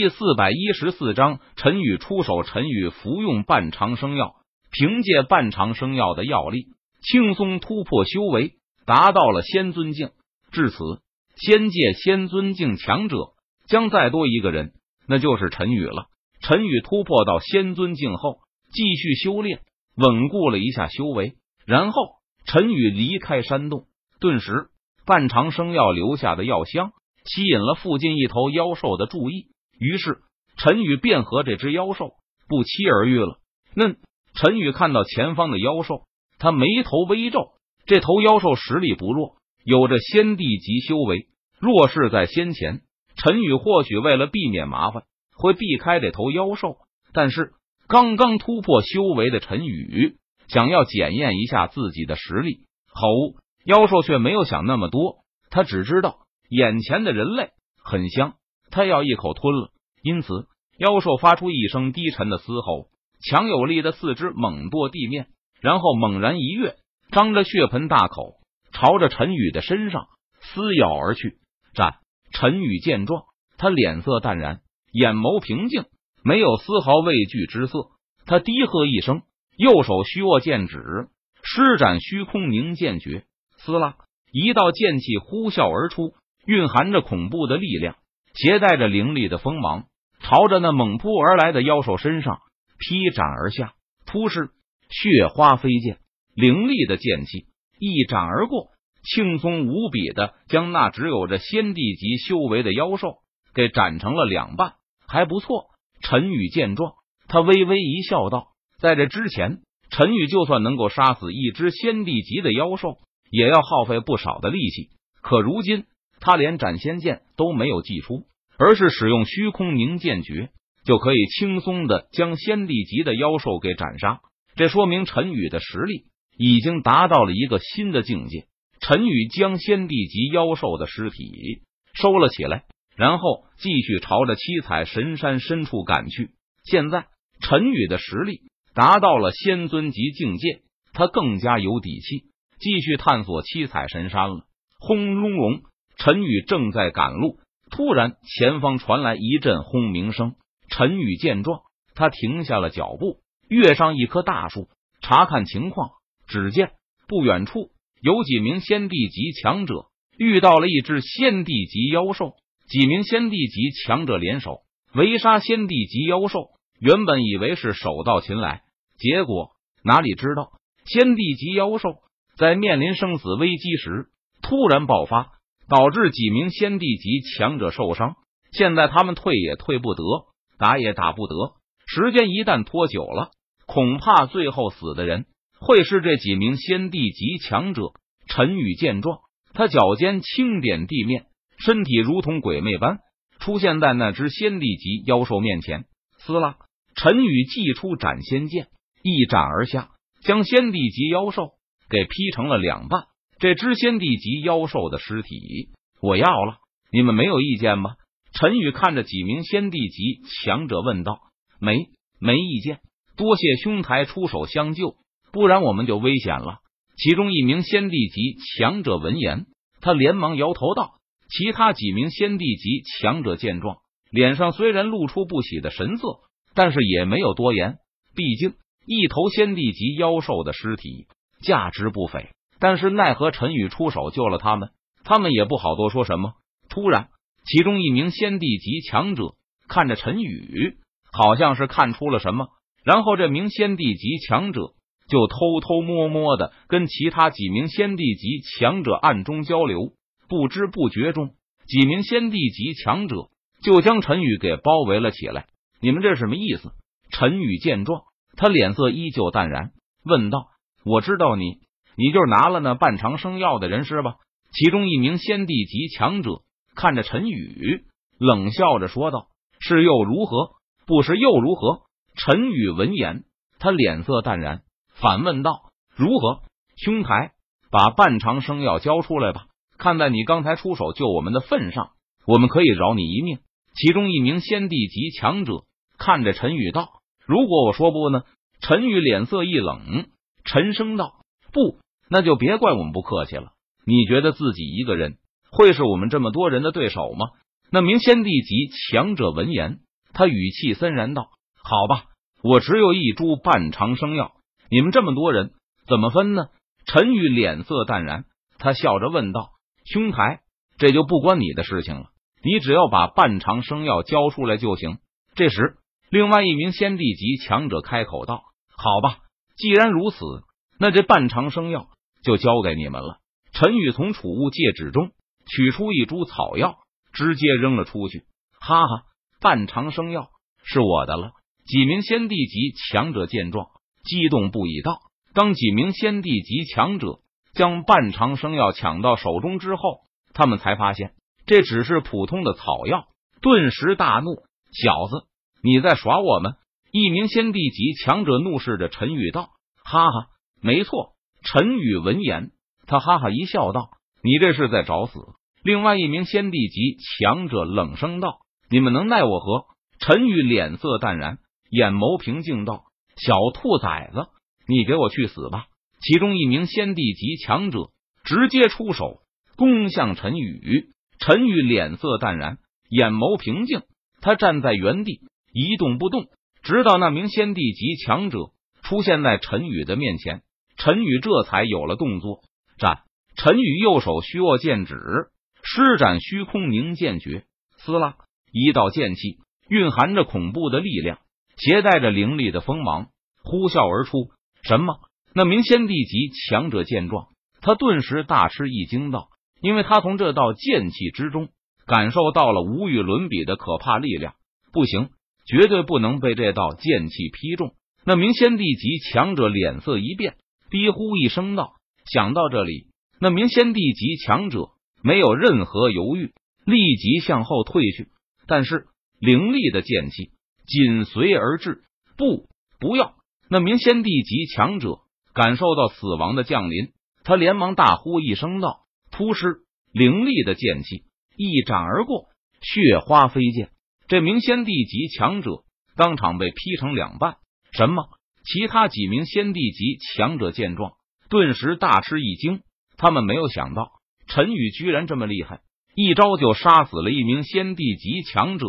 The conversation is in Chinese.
第四百一十四章，陈宇出手。陈宇服用半长生药，凭借半长生药的药力，轻松突破修为，达到了仙尊境。至此，仙界仙尊境强者将再多一个人，那就是陈宇了。陈宇突破到仙尊境后，继续修炼，稳固了一下修为，然后陈宇离开山洞。顿时，半长生药留下的药香吸引了附近一头妖兽的注意。于是，陈宇便和这只妖兽不期而遇了。那陈宇看到前方的妖兽，他眉头微皱。这头妖兽实力不弱，有着先帝级修为。若是在先前，陈宇或许为了避免麻烦，会避开这头妖兽。但是，刚刚突破修为的陈宇想要检验一下自己的实力，吼！妖兽却没有想那么多，他只知道眼前的人类很香。他要一口吞了，因此妖兽发出一声低沉的嘶吼，强有力的四肢猛跺地面，然后猛然一跃，张着血盆大口，朝着陈宇的身上撕咬而去。战！陈宇见状，他脸色淡然，眼眸平静，没有丝毫畏惧之色。他低喝一声，右手虚握剑指，施展虚空凝剑诀，撕拉，一道剑气呼啸而出，蕴含着恐怖的力量。携带着凌厉的锋芒，朝着那猛扑而来的妖兽身上劈斩而下。突施，血花飞溅，凌厉的剑气一斩而过，轻松无比的将那只有着仙帝级修为的妖兽给斩成了两半。还不错。陈宇见状，他微微一笑，道：“在这之前，陈宇就算能够杀死一只仙帝级的妖兽，也要耗费不少的力气。可如今……”他连斩仙剑都没有祭出，而是使用虚空凝剑诀，就可以轻松的将仙帝级的妖兽给斩杀。这说明陈宇的实力已经达到了一个新的境界。陈宇将仙帝级妖兽的尸体收了起来，然后继续朝着七彩神山深处赶去。现在，陈宇的实力达到了仙尊级境界，他更加有底气继续探索七彩神山了。轰隆隆！陈宇正在赶路，突然前方传来一阵轰鸣声。陈宇见状，他停下了脚步，跃上一棵大树，查看情况。只见不远处有几名仙帝级强者遇到了一只仙帝级妖兽，几名仙帝级强者联手围杀仙帝级妖兽。原本以为是手到擒来，结果哪里知道，仙帝级妖兽在面临生死危机时突然爆发。导致几名仙帝级强者受伤，现在他们退也退不得，打也打不得。时间一旦拖久了，恐怕最后死的人会是这几名仙帝级强者。陈宇见状，他脚尖轻点地面，身体如同鬼魅般出现在那只仙帝级妖兽面前。撕拉，陈宇祭出斩仙剑，一斩而下，将仙帝级妖兽给劈成了两半。这只仙帝级妖兽的尸体我要了，你们没有意见吧？陈宇看着几名仙帝级强者问道：“没，没意见。多谢兄台出手相救，不然我们就危险了。”其中一名仙帝级强者闻言，他连忙摇头道：“其他几名仙帝级强者见状，脸上虽然露出不喜的神色，但是也没有多言。毕竟一头仙帝级妖兽的尸体价值不菲。”但是奈何陈宇出手救了他们，他们也不好多说什么。突然，其中一名先帝级强者看着陈宇，好像是看出了什么，然后这名先帝级强者就偷偷摸摸的跟其他几名先帝级强者暗中交流。不知不觉中，几名先帝级强者就将陈宇给包围了起来。你们这什么意思？陈宇见状，他脸色依旧淡然，问道：“我知道你。”你就是拿了那半长生药的人是吧？其中一名仙帝级强者看着陈宇，冷笑着说道：“是又如何？不是又如何？”陈宇闻言，他脸色淡然，反问道：“如何？兄台，把半长生药交出来吧！看在你刚才出手救我们的份上，我们可以饶你一命。”其中一名仙帝级强者看着陈宇道：“如果我说不呢？”陈宇脸色一冷，沉声道：“不。”那就别怪我们不客气了。你觉得自己一个人会是我们这么多人的对手吗？那名先帝级强者闻言，他语气森然道：“好吧，我只有一株半长生药，你们这么多人怎么分呢？”陈宇脸色淡然，他笑着问道：“兄台，这就不关你的事情了，你只要把半长生药交出来就行。”这时，另外一名先帝级强者开口道：“好吧，既然如此，那这半长生药就交给你们了。”陈宇从储物戒指中取出一株草药，直接扔了出去。哈哈，半长生药是我的了！几名先帝级强者见状，激动不已。道：当几名先帝级强者将半长生药抢到手中之后，他们才发现这只是普通的草药，顿时大怒：“小子，你在耍我们！”一名先帝级强者怒视着陈宇道：“哈哈，没错。”陈宇闻言。他哈哈一笑，道：“你这是在找死。”另外一名先帝级强者冷声道：“你们能奈我何？”陈宇脸色淡然，眼眸平静道：“小兔崽子，你给我去死吧！”其中一名先帝级强者直接出手攻向陈宇。陈宇脸色淡然，眼眸平静，他站在原地一动不动，直到那名先帝级强者出现在陈宇的面前，陈宇这才有了动作。战！陈宇右手虚握剑指，施展虚空凝剑诀，撕拉一道剑气，蕴含着恐怖的力量，携带着凌厉的锋芒，呼啸而出。什么？那名先帝级强者见状，他顿时大吃一惊，道：“因为他从这道剑气之中感受到了无与伦比的可怕力量，不行，绝对不能被这道剑气劈中。”那名先帝级强者脸色一变，低呼一声道。想到这里，那名先帝级强者没有任何犹豫，立即向后退去。但是凌厉的剑气紧随而至，不，不要！那名先帝级强者感受到死亡的降临，他连忙大呼一声道：“突施！”凌厉的剑气一斩而过，血花飞溅。这名先帝级强者当场被劈成两半。什么？其他几名先帝级强者见状。顿时大吃一惊，他们没有想到陈宇居然这么厉害，一招就杀死了一名先帝级强者。